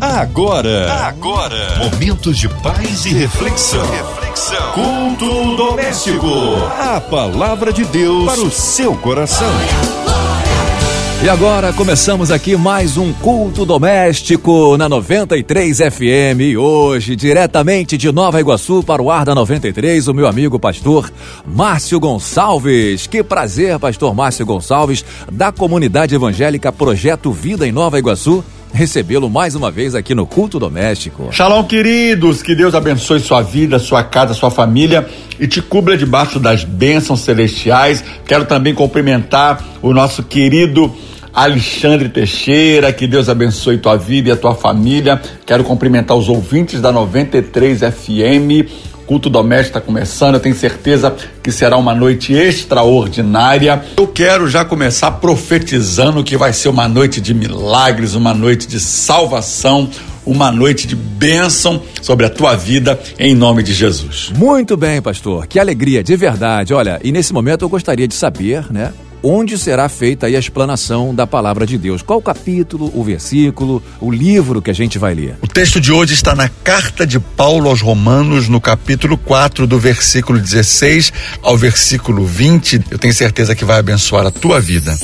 Agora, agora, momentos de paz e reflexão. reflexão. Culto doméstico. A palavra de Deus para o seu coração. E agora começamos aqui mais um culto doméstico na 93 FM. E hoje, diretamente de Nova Iguaçu para o ar da 93, o meu amigo pastor Márcio Gonçalves. Que prazer, pastor Márcio Gonçalves, da comunidade evangélica Projeto Vida em Nova Iguaçu recebê-lo mais uma vez aqui no Culto Doméstico. Shalom, queridos, que Deus abençoe sua vida, sua casa, sua família e te cubra debaixo das bênçãos celestiais. Quero também cumprimentar o nosso querido Alexandre Teixeira, que Deus abençoe tua vida e a tua família. Quero cumprimentar os ouvintes da 93 FM culto doméstico está começando, eu tenho certeza que será uma noite extraordinária. Eu quero já começar profetizando que vai ser uma noite de milagres, uma noite de salvação, uma noite de bênção sobre a tua vida, em nome de Jesus. Muito bem, pastor, que alegria, de verdade. Olha, e nesse momento eu gostaria de saber, né? Onde será feita a explanação da palavra de Deus. Qual o capítulo, o versículo, o livro que a gente vai ler? O texto de hoje está na carta de Paulo aos Romanos, no capítulo 4, do versículo 16 ao versículo 20. Eu tenho certeza que vai abençoar a tua vida.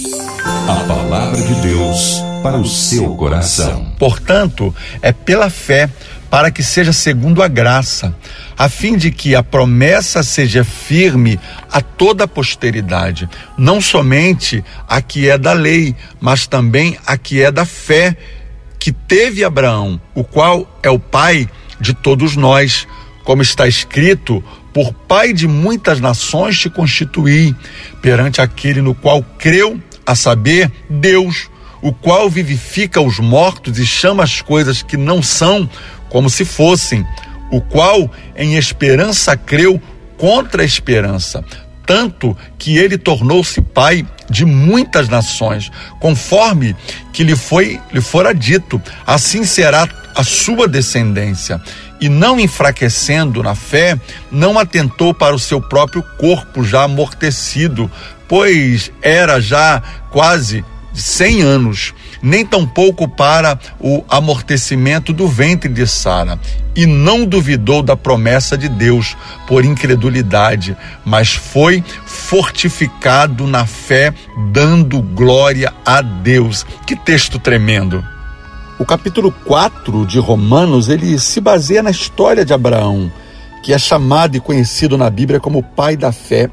A palavra de Deus para o seu coração. Portanto, é pela fé para que seja segundo a graça, a fim de que a promessa seja firme a toda a posteridade, não somente a que é da lei, mas também a que é da fé que teve Abraão, o qual é o pai de todos nós, como está escrito: por pai de muitas nações te constituí, perante aquele no qual creu, a saber, Deus, o qual vivifica os mortos e chama as coisas que não são como se fossem, o qual em esperança creu contra a esperança, tanto que ele tornou-se pai de muitas nações, conforme que lhe foi lhe fora dito, assim será a sua descendência. E não enfraquecendo na fé, não atentou para o seu próprio corpo já amortecido, pois era já quase de 100 anos, nem tampouco para o amortecimento do ventre de Sara, e não duvidou da promessa de Deus por incredulidade, mas foi fortificado na fé, dando glória a Deus. Que texto tremendo! O capítulo 4 de Romanos, ele se baseia na história de Abraão que é chamado e conhecido na Bíblia como pai da fé.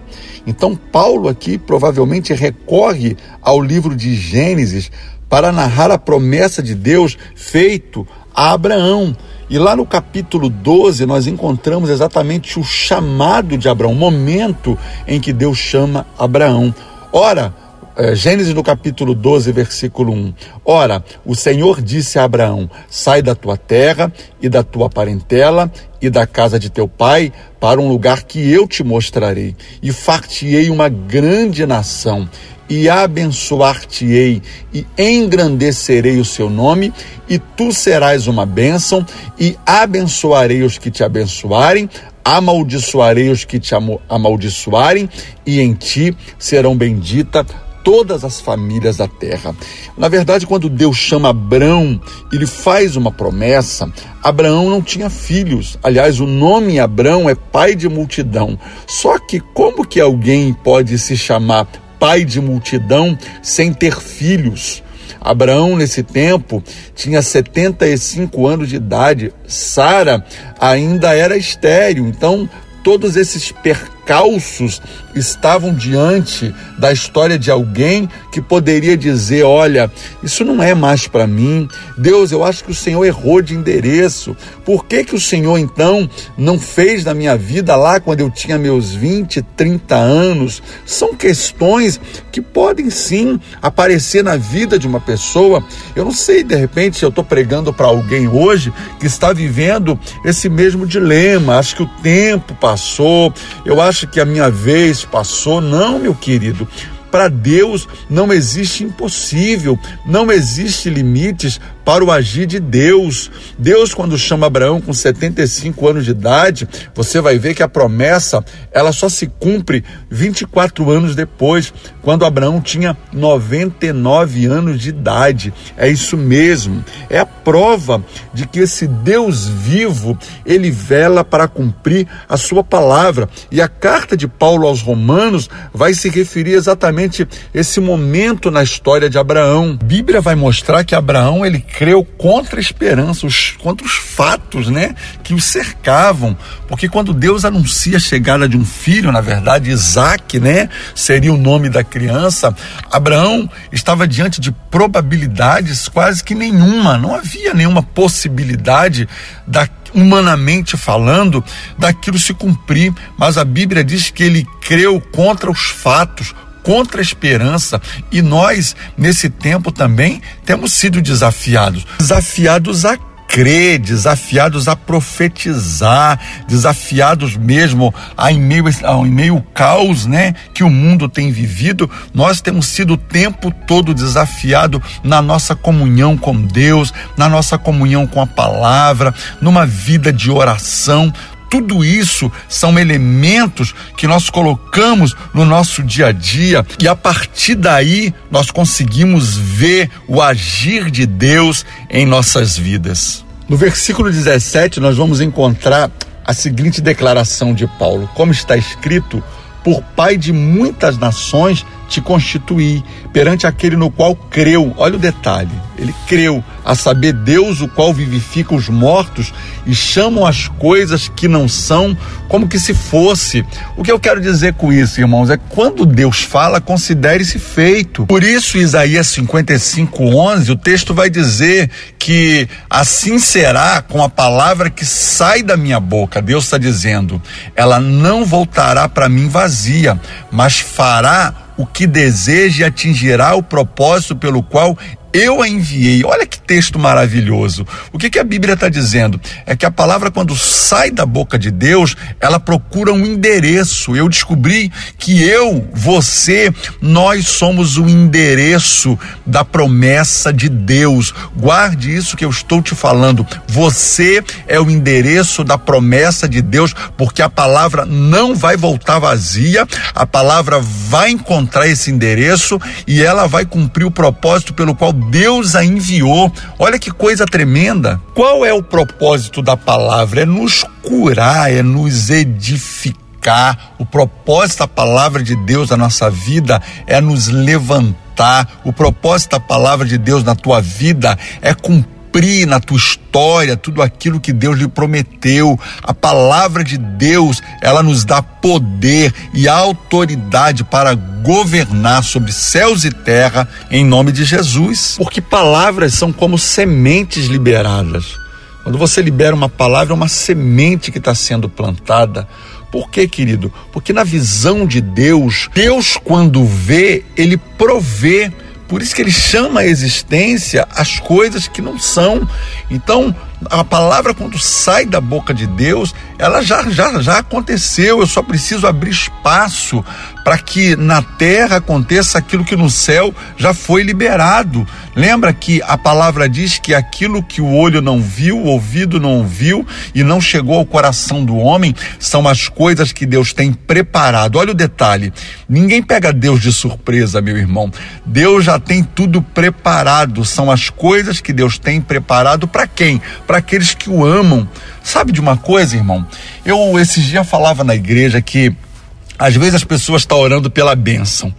Então, Paulo aqui provavelmente recorre ao livro de Gênesis para narrar a promessa de Deus feito a Abraão. E lá no capítulo 12 nós encontramos exatamente o chamado de Abraão, o momento em que Deus chama Abraão. Ora, Gênesis no capítulo 12, versículo 1. Ora, o Senhor disse a Abraão: Sai da tua terra e da tua parentela e da casa de teu pai para um lugar que eu te mostrarei, e fartiei uma grande nação, e abençoar-te-ei, e engrandecerei o seu nome, e tu serás uma bênção, e abençoarei os que te abençoarem, amaldiçoarei os que te amaldiçoarem, e em ti serão benditas todas as famílias da terra. Na verdade, quando Deus chama Abraão, ele faz uma promessa. Abraão não tinha filhos. Aliás, o nome Abraão é pai de multidão. Só que como que alguém pode se chamar pai de multidão sem ter filhos? Abraão, nesse tempo, tinha 75 anos de idade. Sara ainda era estéril. Então, todos esses percalços estavam diante da história de alguém que poderia dizer: Olha, isso não é mais para mim. Deus, eu acho que o Senhor errou de endereço. Por que, que o Senhor então não fez na minha vida lá quando eu tinha meus 20, 30 anos? São questões que podem sim aparecer na vida de uma pessoa. Eu não sei, de repente, se eu estou pregando para alguém hoje que está vivendo esse mesmo dilema. Acho que o tempo passou, eu acho que a minha vez passou. Não, meu querido. Para Deus não existe impossível, não existe limites para o agir de Deus. Deus, quando chama Abraão com 75 anos de idade, você vai ver que a promessa ela só se cumpre 24 anos depois, quando Abraão tinha 99 anos de idade. É isso mesmo. É a prova de que esse Deus vivo, ele vela para cumprir a sua palavra. E a carta de Paulo aos Romanos vai se referir exatamente esse momento na história de Abraão. A Bíblia vai mostrar que Abraão ele creu contra a esperança, os, contra os fatos, né, que o cercavam, porque quando Deus anuncia a chegada de um filho, na verdade Isaac, né, seria o nome da criança, Abraão estava diante de probabilidades quase que nenhuma, não havia nenhuma possibilidade da humanamente falando, daquilo se cumprir, mas a Bíblia diz que ele creu contra os fatos, contra a esperança. E nós, nesse tempo também, temos sido desafiados desafiados a crer, desafiados a profetizar, desafiados mesmo a em meio ao em meio ao caos, né, que o mundo tem vivido, nós temos sido o tempo todo desafiado na nossa comunhão com Deus, na nossa comunhão com a palavra, numa vida de oração, tudo isso são elementos que nós colocamos no nosso dia a dia e a partir daí nós conseguimos ver o agir de Deus em nossas vidas. No versículo 17, nós vamos encontrar a seguinte declaração de Paulo: Como está escrito, por pai de muitas nações te constituí perante aquele no qual creu. Olha o detalhe: ele creu, a saber, Deus, o qual vivifica os mortos e chamam as coisas que não são como que se fosse. O que eu quero dizer com isso, irmãos, é quando Deus fala, considere-se feito. Por isso, Isaías 55, 11, o texto vai dizer que assim será com a palavra que sai da minha boca. Deus está dizendo, ela não voltará para mim vazia, mas fará o que deseja atingirá o propósito pelo qual eu a enviei. Olha que texto maravilhoso. O que, que a Bíblia está dizendo? É que a palavra, quando sai da boca de Deus, ela procura um endereço. Eu descobri que eu, você, nós somos o endereço da promessa de Deus. Guarde isso que eu estou te falando. Você é o endereço da promessa de Deus, porque a palavra não vai voltar vazia, a palavra vai encontrar esse endereço e ela vai cumprir o propósito pelo qual Deus a enviou. Olha que coisa tremenda. Qual é o propósito da palavra? É nos curar, é nos edificar. O propósito da palavra de Deus na nossa vida é nos levantar. O propósito da palavra de Deus na tua vida é cumprir cumprir na tua história tudo aquilo que Deus lhe prometeu. A palavra de Deus, ela nos dá poder e autoridade para governar sobre céus e terra em nome de Jesus. Porque palavras são como sementes liberadas. Quando você libera uma palavra, é uma semente que está sendo plantada. Por quê, querido? Porque na visão de Deus, Deus, quando vê, ele provê por isso que ele chama a existência as coisas que não são. Então, a palavra quando sai da boca de Deus, ela já já já aconteceu. Eu só preciso abrir espaço para que na terra aconteça aquilo que no céu já foi liberado. Lembra que a palavra diz que aquilo que o olho não viu, o ouvido não ouviu e não chegou ao coração do homem são as coisas que Deus tem preparado. Olha o detalhe: ninguém pega Deus de surpresa, meu irmão. Deus já tem tudo preparado. São as coisas que Deus tem preparado para quem? Para aqueles que o amam. Sabe de uma coisa, irmão? Eu esses dias falava na igreja que às vezes as pessoas estão orando pela bênção.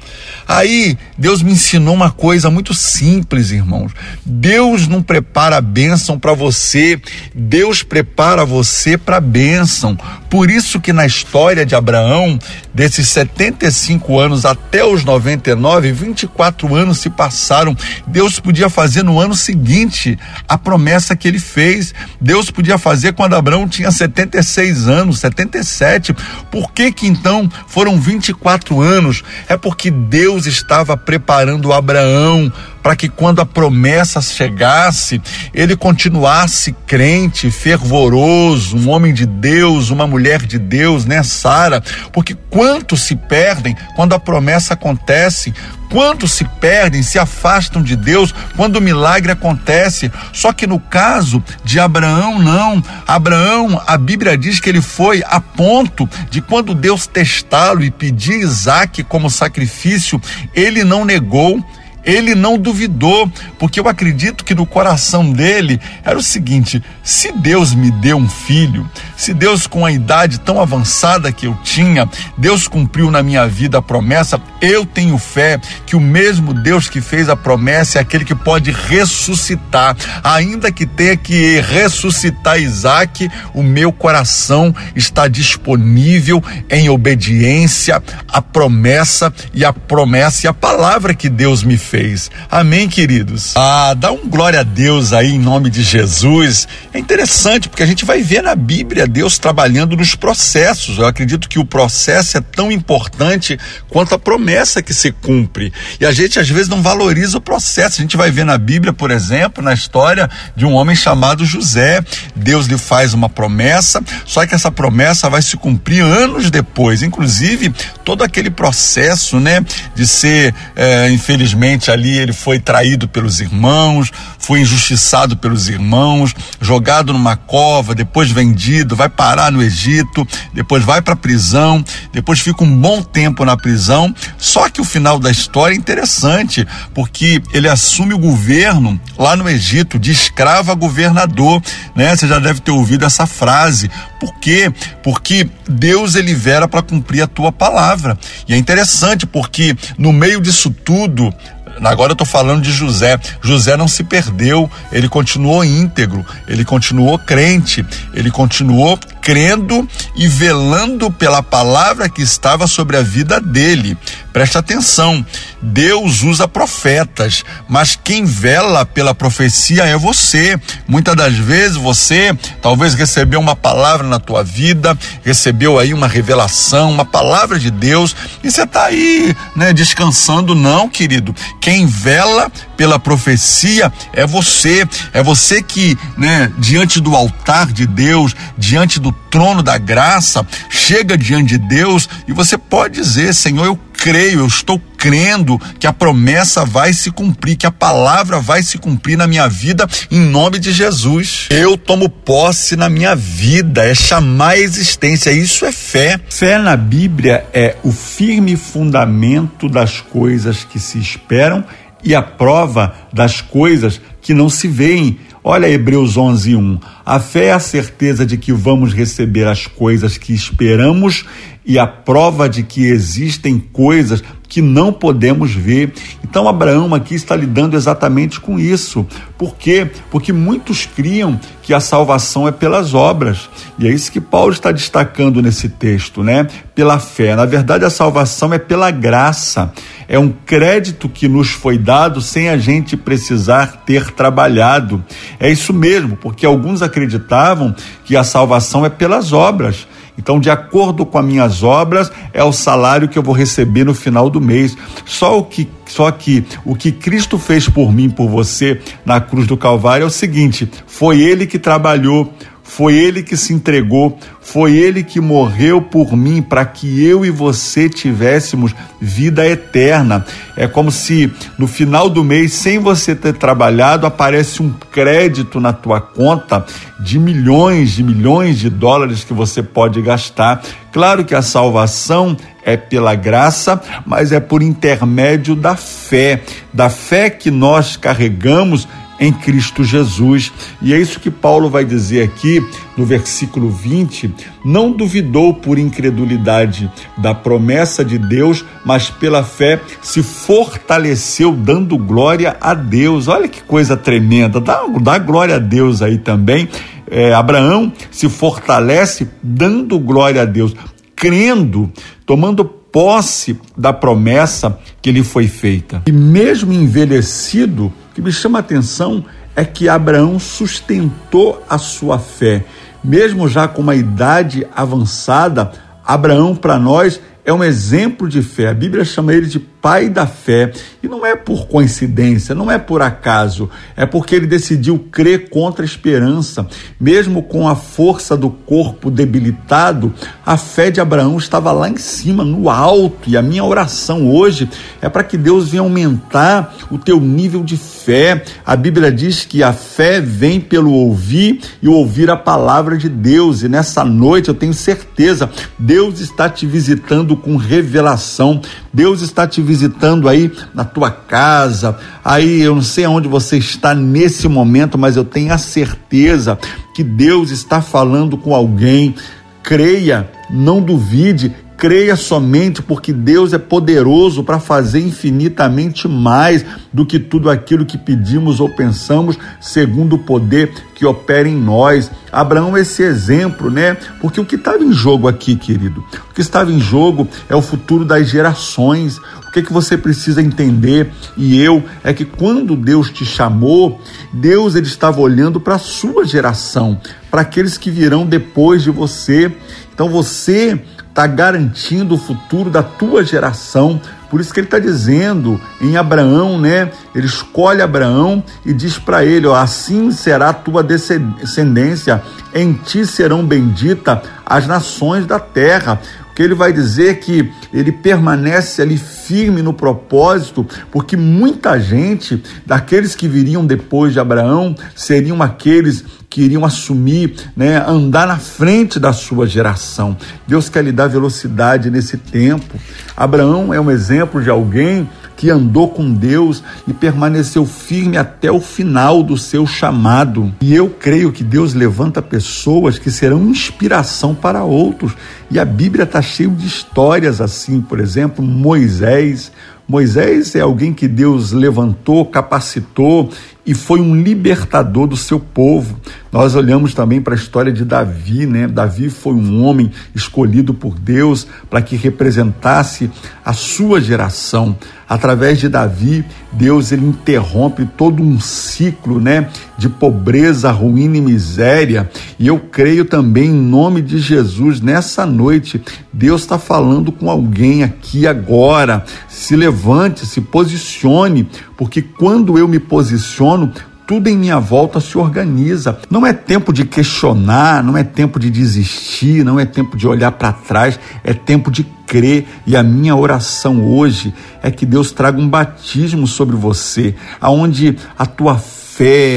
Aí Deus me ensinou uma coisa muito simples, irmãos. Deus não prepara a bênção para você, Deus prepara você para a bênção. Por isso que na história de Abraão, desses 75 anos até os 99, 24 anos se passaram. Deus podia fazer no ano seguinte a promessa que ele fez. Deus podia fazer quando Abraão tinha 76 anos, 77. Por que que então foram 24 anos, é porque Deus estava preparando Abraão para que quando a promessa chegasse, ele continuasse crente, fervoroso, um homem de Deus, uma mulher de Deus, né, Sara? Porque quantos se perdem quando a promessa acontece? Quantos se perdem, se afastam de Deus quando o milagre acontece? Só que no caso de Abraão, não. Abraão, a Bíblia diz que ele foi a ponto de quando Deus testá-lo e pedir Isaac como sacrifício, ele não negou ele não duvidou, porque eu acredito que no coração dele era o seguinte: se Deus me deu um filho, se Deus, com a idade tão avançada que eu tinha, Deus cumpriu na minha vida a promessa, eu tenho fé que o mesmo Deus que fez a promessa é aquele que pode ressuscitar, ainda que tenha que ressuscitar Isaac, o meu coração está disponível em obediência à promessa e à promessa e à palavra que Deus me fez fez. Amém, queridos? Ah, dá um glória a Deus aí em nome de Jesus. É interessante porque a gente vai ver na Bíblia Deus trabalhando nos processos. Eu acredito que o processo é tão importante quanto a promessa que se cumpre. E a gente às vezes não valoriza o processo. A gente vai ver na Bíblia, por exemplo, na história de um homem chamado José. Deus lhe faz uma promessa, só que essa promessa vai se cumprir anos depois. Inclusive, todo aquele processo, né, de ser, é, infelizmente, ali ele foi traído pelos irmãos, foi injustiçado pelos irmãos, jogado numa cova, depois vendido, vai parar no Egito, depois vai para a prisão, depois fica um bom tempo na prisão. Só que o final da história é interessante, porque ele assume o governo lá no Egito de escravo a governador, né? Você já deve ter ouvido essa frase. Por quê? Porque Deus ele vera para cumprir a tua palavra. E é interessante porque no meio disso tudo, Agora eu estou falando de José. José não se perdeu, ele continuou íntegro, ele continuou crente, ele continuou crendo e velando pela palavra que estava sobre a vida dele. Preste atenção, Deus usa profetas, mas quem vela pela profecia é você. Muitas das vezes você talvez recebeu uma palavra na tua vida, recebeu aí uma revelação, uma palavra de Deus, e você está aí, né, descansando. Não, querido. Quem vela pela profecia é você. É você que, né, diante do altar de Deus, diante trono da graça, chega diante de Deus e você pode dizer: Senhor, eu creio, eu estou crendo que a promessa vai se cumprir, que a palavra vai se cumprir na minha vida, em nome de Jesus. Eu tomo posse na minha vida, é chamar a existência, isso é fé. Fé na Bíblia é o firme fundamento das coisas que se esperam e a prova das coisas que não se veem. Olha Hebreus 11, 1. A fé é a certeza de que vamos receber as coisas que esperamos e a prova de que existem coisas que não podemos ver. Então Abraão aqui está lidando exatamente com isso. Por quê? Porque muitos criam que a salvação é pelas obras. E é isso que Paulo está destacando nesse texto, né? Pela fé. Na verdade, a salvação é pela graça. É um crédito que nos foi dado sem a gente precisar ter trabalhado. É isso mesmo, porque alguns acreditavam que a salvação é pelas obras. Então, de acordo com as minhas obras, é o salário que eu vou receber no final do mês. Só o que só que o que Cristo fez por mim, por você na cruz do Calvário é o seguinte: foi ele que trabalhou, foi ele que se entregou, foi ele que morreu por mim para que eu e você tivéssemos vida eterna. É como se no final do mês, sem você ter trabalhado, aparece um crédito na tua conta de milhões, de milhões de dólares que você pode gastar. Claro que a salvação é pela graça, mas é por intermédio da fé, da fé que nós carregamos em Cristo Jesus. E é isso que Paulo vai dizer aqui no versículo 20: não duvidou por incredulidade da promessa de Deus, mas pela fé se fortaleceu, dando glória a Deus. Olha que coisa tremenda, dá, dá glória a Deus aí também. É, Abraão se fortalece dando glória a Deus, crendo, tomando posse da promessa que lhe foi feita. E mesmo envelhecido, o que me chama a atenção é que Abraão sustentou a sua fé. Mesmo já com uma idade avançada, Abraão para nós é um exemplo de fé. A Bíblia chama ele de pai da fé. E não é por coincidência, não é por acaso, é porque ele decidiu crer contra a esperança. Mesmo com a força do corpo debilitado, a fé de Abraão estava lá em cima, no alto. E a minha oração hoje é para que Deus venha aumentar o teu nível de fé. A Bíblia diz que a fé vem pelo ouvir e ouvir a palavra de Deus. E nessa noite eu tenho certeza, Deus está te visitando com revelação. Deus está te visitando aí na tua casa. Aí eu não sei aonde você está nesse momento, mas eu tenho a certeza que Deus está falando com alguém. Creia, não duvide, creia somente porque Deus é poderoso para fazer infinitamente mais do que tudo aquilo que pedimos ou pensamos, segundo o poder que opera em nós. Abraão é esse exemplo, né? Porque o que estava em jogo aqui, querido, o que estava em jogo é o futuro das gerações. O que, é que você precisa entender e eu é que quando Deus te chamou, Deus ele estava olhando para a sua geração, para aqueles que virão depois de você. Então você está garantindo o futuro da tua geração. Por isso que ele está dizendo em Abraão, né? Ele escolhe Abraão e diz para ele: ó, assim será tua descendência, em ti serão benditas as nações da terra que ele vai dizer que ele permanece ali firme no propósito, porque muita gente, daqueles que viriam depois de Abraão, seriam aqueles que iriam assumir, né, andar na frente da sua geração. Deus quer lhe dar velocidade nesse tempo. Abraão é um exemplo de alguém que andou com Deus e permaneceu firme até o final do seu chamado. E eu creio que Deus levanta pessoas que serão inspiração para outros. E a Bíblia está cheia de histórias assim, por exemplo, Moisés. Moisés é alguém que Deus levantou, capacitou e foi um libertador do seu povo. Nós olhamos também para a história de Davi, né? Davi foi um homem escolhido por Deus para que representasse a sua geração. Através de Davi, Deus ele interrompe todo um ciclo, né, de pobreza, ruína e miséria. E eu creio também em nome de Jesus nessa noite, Deus está falando com alguém aqui agora. Se levante, se posicione, porque quando eu me posiciono, tudo em minha volta se organiza. Não é tempo de questionar, não é tempo de desistir, não é tempo de olhar para trás, é tempo de crer. E a minha oração hoje é que Deus traga um batismo sobre você, aonde a tua fé,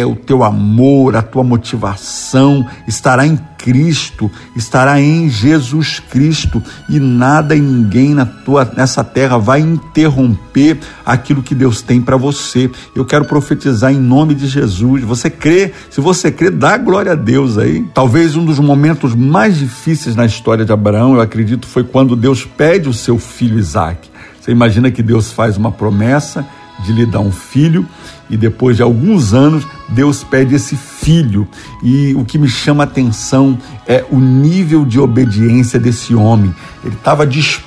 o teu amor, a tua motivação estará em Cristo, estará em Jesus Cristo e nada e ninguém na tua nessa terra vai interromper aquilo que Deus tem para você. Eu quero profetizar em nome de Jesus. Você crê? Se você crê, dá glória a Deus aí. Talvez um dos momentos mais difíceis na história de Abraão, eu acredito, foi quando Deus pede o seu filho Isaac. Você imagina que Deus faz uma promessa de lhe dar um filho e depois de alguns anos Deus pede esse filho. E o que me chama a atenção é o nível de obediência desse homem. Ele estava disposto,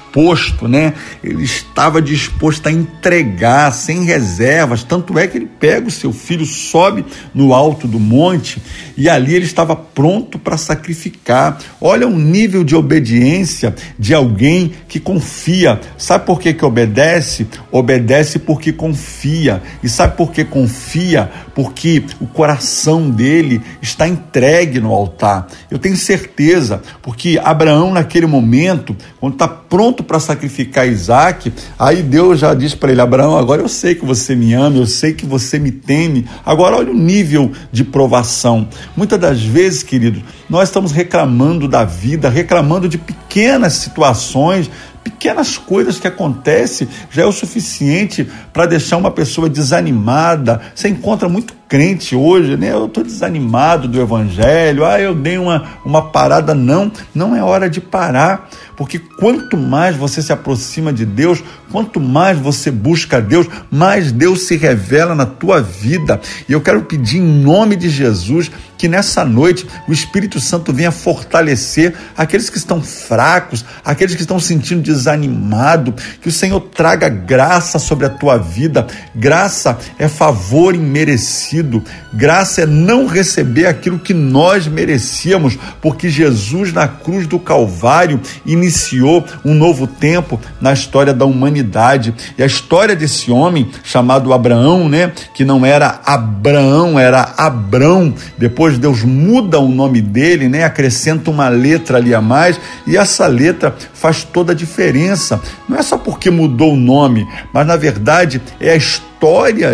né? Ele estava disposto a entregar sem reservas. Tanto é que ele pega o seu filho, sobe no alto do monte e ali ele estava pronto para sacrificar. Olha o nível de obediência de alguém que confia. Sabe por que, que obedece? Obedece porque confia. E sabe por que confia? Porque o coração dele está entregue no altar. Eu tenho certeza, porque Abraão, naquele momento, quando está pronto para sacrificar Isaac, aí Deus já diz para ele: Abraão, agora eu sei que você me ama, eu sei que você me teme. Agora, olha o nível de provação. Muitas das vezes, querido, nós estamos reclamando da vida, reclamando de pequenas situações, pequenas coisas que acontecem já é o suficiente para deixar uma pessoa desanimada. Você encontra muito crente hoje, né? Eu estou desanimado do evangelho, ah, eu dei uma, uma parada. Não, não é hora de parar, porque quanto mais você se aproxima de Deus, quanto mais você busca Deus, mais Deus se revela na tua vida. E eu quero pedir em nome de Jesus que nessa noite o Espírito Santo venha fortalecer aqueles que estão fracos, aqueles que estão sentindo desanimado, que o Senhor traga graça sobre a tua vida. Graça é favor imerecido merecido. Graça é não receber aquilo que nós merecíamos, porque Jesus na cruz do Calvário iniciou um novo tempo na história da humanidade. E a história desse homem chamado Abraão, né, que não era Abraão, era Abrão. Depois Deus muda o nome dele, né, acrescenta uma letra ali a mais, e essa letra faz toda a diferença. Não é só porque mudou o nome, mas na verdade é a história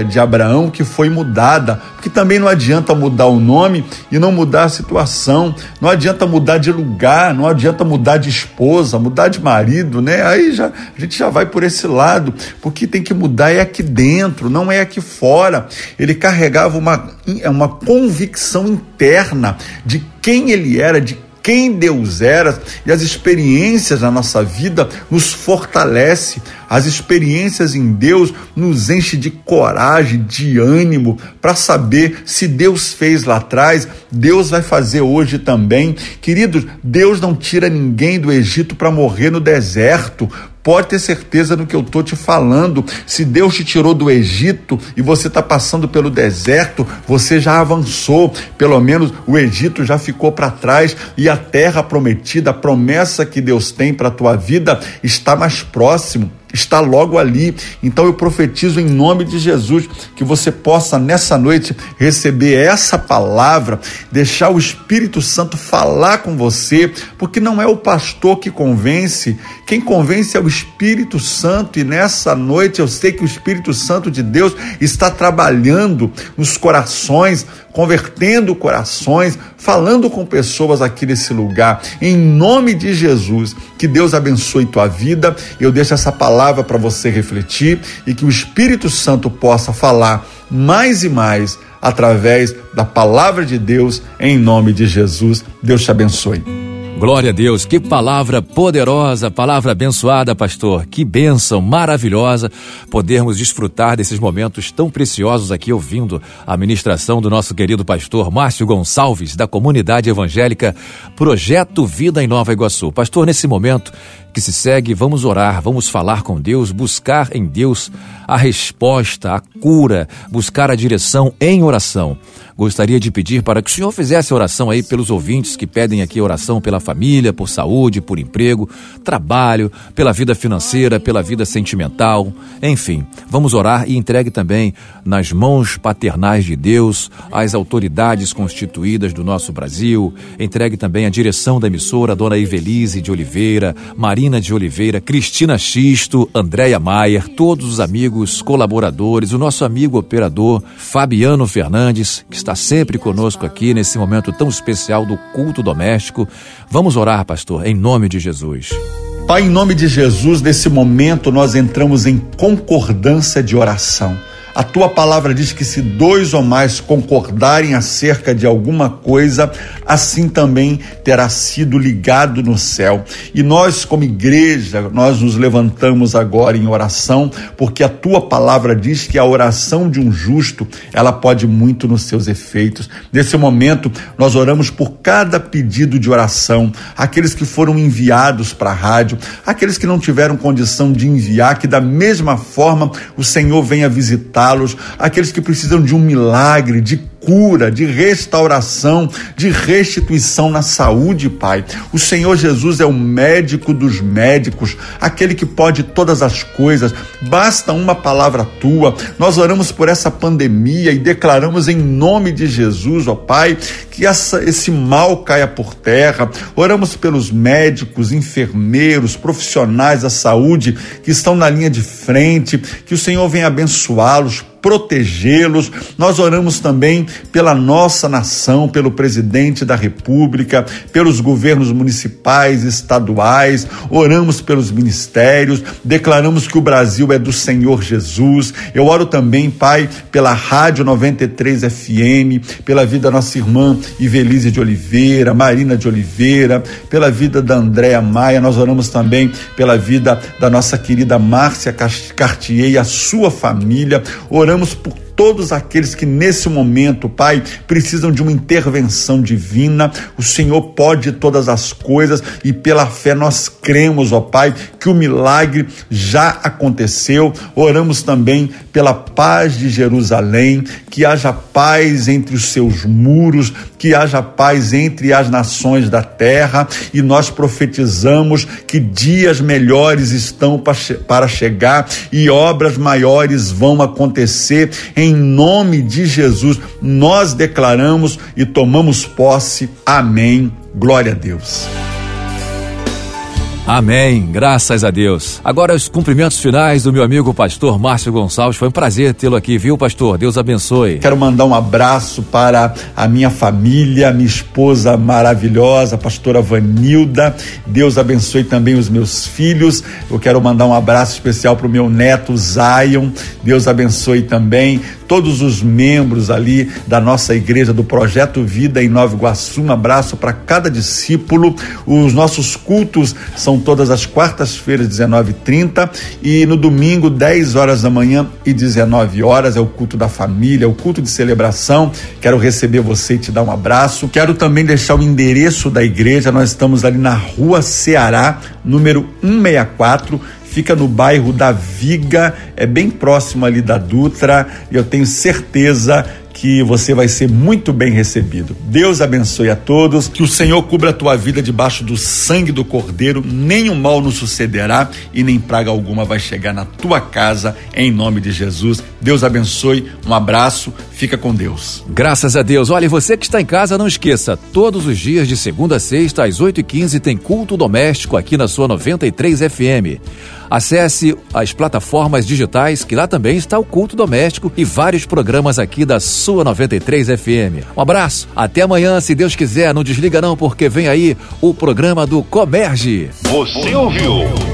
de Abraão que foi mudada, porque também não adianta mudar o nome e não mudar a situação, não adianta mudar de lugar, não adianta mudar de esposa, mudar de marido, né? Aí já a gente já vai por esse lado, porque tem que mudar é aqui dentro, não é aqui fora. Ele carregava uma, uma convicção interna de quem ele era, de quem Deus era e as experiências na nossa vida nos fortalece. As experiências em Deus nos enche de coragem, de ânimo para saber se Deus fez lá atrás, Deus vai fazer hoje também. Queridos, Deus não tira ninguém do Egito para morrer no deserto. Pode ter certeza do que eu estou te falando. Se Deus te tirou do Egito e você está passando pelo deserto, você já avançou. Pelo menos o Egito já ficou para trás e a terra prometida, a promessa que Deus tem para a tua vida está mais próximo está logo ali. Então eu profetizo em nome de Jesus que você possa nessa noite receber essa palavra, deixar o Espírito Santo falar com você, porque não é o pastor que convence, quem convence é o Espírito Santo e nessa noite eu sei que o Espírito Santo de Deus está trabalhando nos corações, convertendo corações, falando com pessoas aqui nesse lugar. Em nome de Jesus, que Deus abençoe tua vida. Eu deixo essa palavra para você refletir e que o Espírito Santo possa falar mais e mais através da palavra de Deus, em nome de Jesus. Deus te abençoe. Glória a Deus, que palavra poderosa, palavra abençoada, pastor. Que bênção maravilhosa podermos desfrutar desses momentos tão preciosos aqui ouvindo a ministração do nosso querido pastor Márcio Gonçalves, da comunidade evangélica Projeto Vida em Nova Iguaçu. Pastor, nesse momento que se segue, vamos orar, vamos falar com Deus, buscar em Deus a resposta, a cura, buscar a direção em oração gostaria de pedir para que o senhor fizesse oração aí pelos ouvintes que pedem aqui oração pela família, por saúde, por emprego, trabalho, pela vida financeira, pela vida sentimental, enfim. Vamos orar e entregue também nas mãos paternais de Deus as autoridades constituídas do nosso Brasil. Entregue também a direção da emissora, Dona Ivelise de Oliveira, Marina de Oliveira, Cristina Xisto, Andréia Maier, todos os amigos colaboradores, o nosso amigo operador Fabiano Fernandes, que está sempre conosco aqui nesse momento tão especial do culto doméstico. Vamos orar, pastor, em nome de Jesus. Pai, em nome de Jesus, nesse momento nós entramos em concordância de oração. A tua palavra diz que se dois ou mais concordarem acerca de alguma coisa, assim também terá sido ligado no céu. E nós, como igreja, nós nos levantamos agora em oração, porque a tua palavra diz que a oração de um justo, ela pode muito nos seus efeitos. Nesse momento, nós oramos por cada pedido de oração, aqueles que foram enviados para a rádio, aqueles que não tiveram condição de enviar, que da mesma forma o Senhor venha visitar los aqueles que precisam de um milagre, de cura, de restauração, de restituição na saúde, Pai. O Senhor Jesus é o médico dos médicos, aquele que pode todas as coisas. Basta uma palavra tua. Nós oramos por essa pandemia e declaramos em nome de Jesus, ó Pai, que essa, esse mal caia por terra. Oramos pelos médicos, enfermeiros, profissionais da saúde que estão na linha de frente, que o Senhor venha abençoá-los, protegê-los. Nós oramos também pela nossa nação, pelo presidente da República, pelos governos municipais, estaduais, oramos pelos ministérios, declaramos que o Brasil é do Senhor Jesus. Eu oro também, Pai, pela Rádio 93 FM, pela vida da nossa irmã Ivelise de Oliveira, Marina de Oliveira, pela vida da Andréa Maia. Nós oramos também pela vida da nossa querida Márcia Cartier e a sua família. Oramos oramos por todos aqueles que nesse momento, Pai, precisam de uma intervenção divina. O Senhor pode todas as coisas e pela fé nós cremos, ó Pai, que o milagre já aconteceu. Oramos também pela paz de Jerusalém, que haja paz entre os seus muros, que haja paz entre as nações da terra e nós profetizamos que dias melhores estão para chegar e obras maiores vão acontecer em nome de Jesus. Nós declaramos e tomamos posse. Amém. Glória a Deus. Amém, graças a Deus. Agora os cumprimentos finais do meu amigo pastor Márcio Gonçalves. Foi um prazer tê-lo aqui, viu, pastor? Deus abençoe. Quero mandar um abraço para a minha família, minha esposa maravilhosa, a pastora Vanilda. Deus abençoe também os meus filhos. Eu quero mandar um abraço especial para o meu neto Zion. Deus abençoe também todos os membros ali da nossa igreja do Projeto Vida em Nova Iguaçu. Um abraço para cada discípulo. Os nossos cultos são todas as quartas-feiras, 19h30, e no domingo, 10 horas da manhã e 19 horas. É o culto da família, é o culto de celebração. Quero receber você e te dar um abraço. Quero também deixar o endereço da igreja. Nós estamos ali na rua Ceará, número 164 fica no bairro da Viga, é bem próximo ali da Dutra, e eu tenho certeza que você vai ser muito bem recebido. Deus abençoe a todos, que o Senhor cubra a tua vida debaixo do sangue do Cordeiro, nenhum mal nos sucederá e nem praga alguma vai chegar na tua casa, em nome de Jesus. Deus abençoe, um abraço, fica com Deus. Graças a Deus. Olha, você que está em casa, não esqueça, todos os dias de segunda a sexta, às 8h15, tem culto doméstico aqui na sua 93 FM. Acesse as plataformas digitais, que lá também está o culto doméstico e vários programas aqui da sua 93 FM. Um abraço, até amanhã, se Deus quiser. Não desliga não, porque vem aí o programa do Comerge. Você ouviu?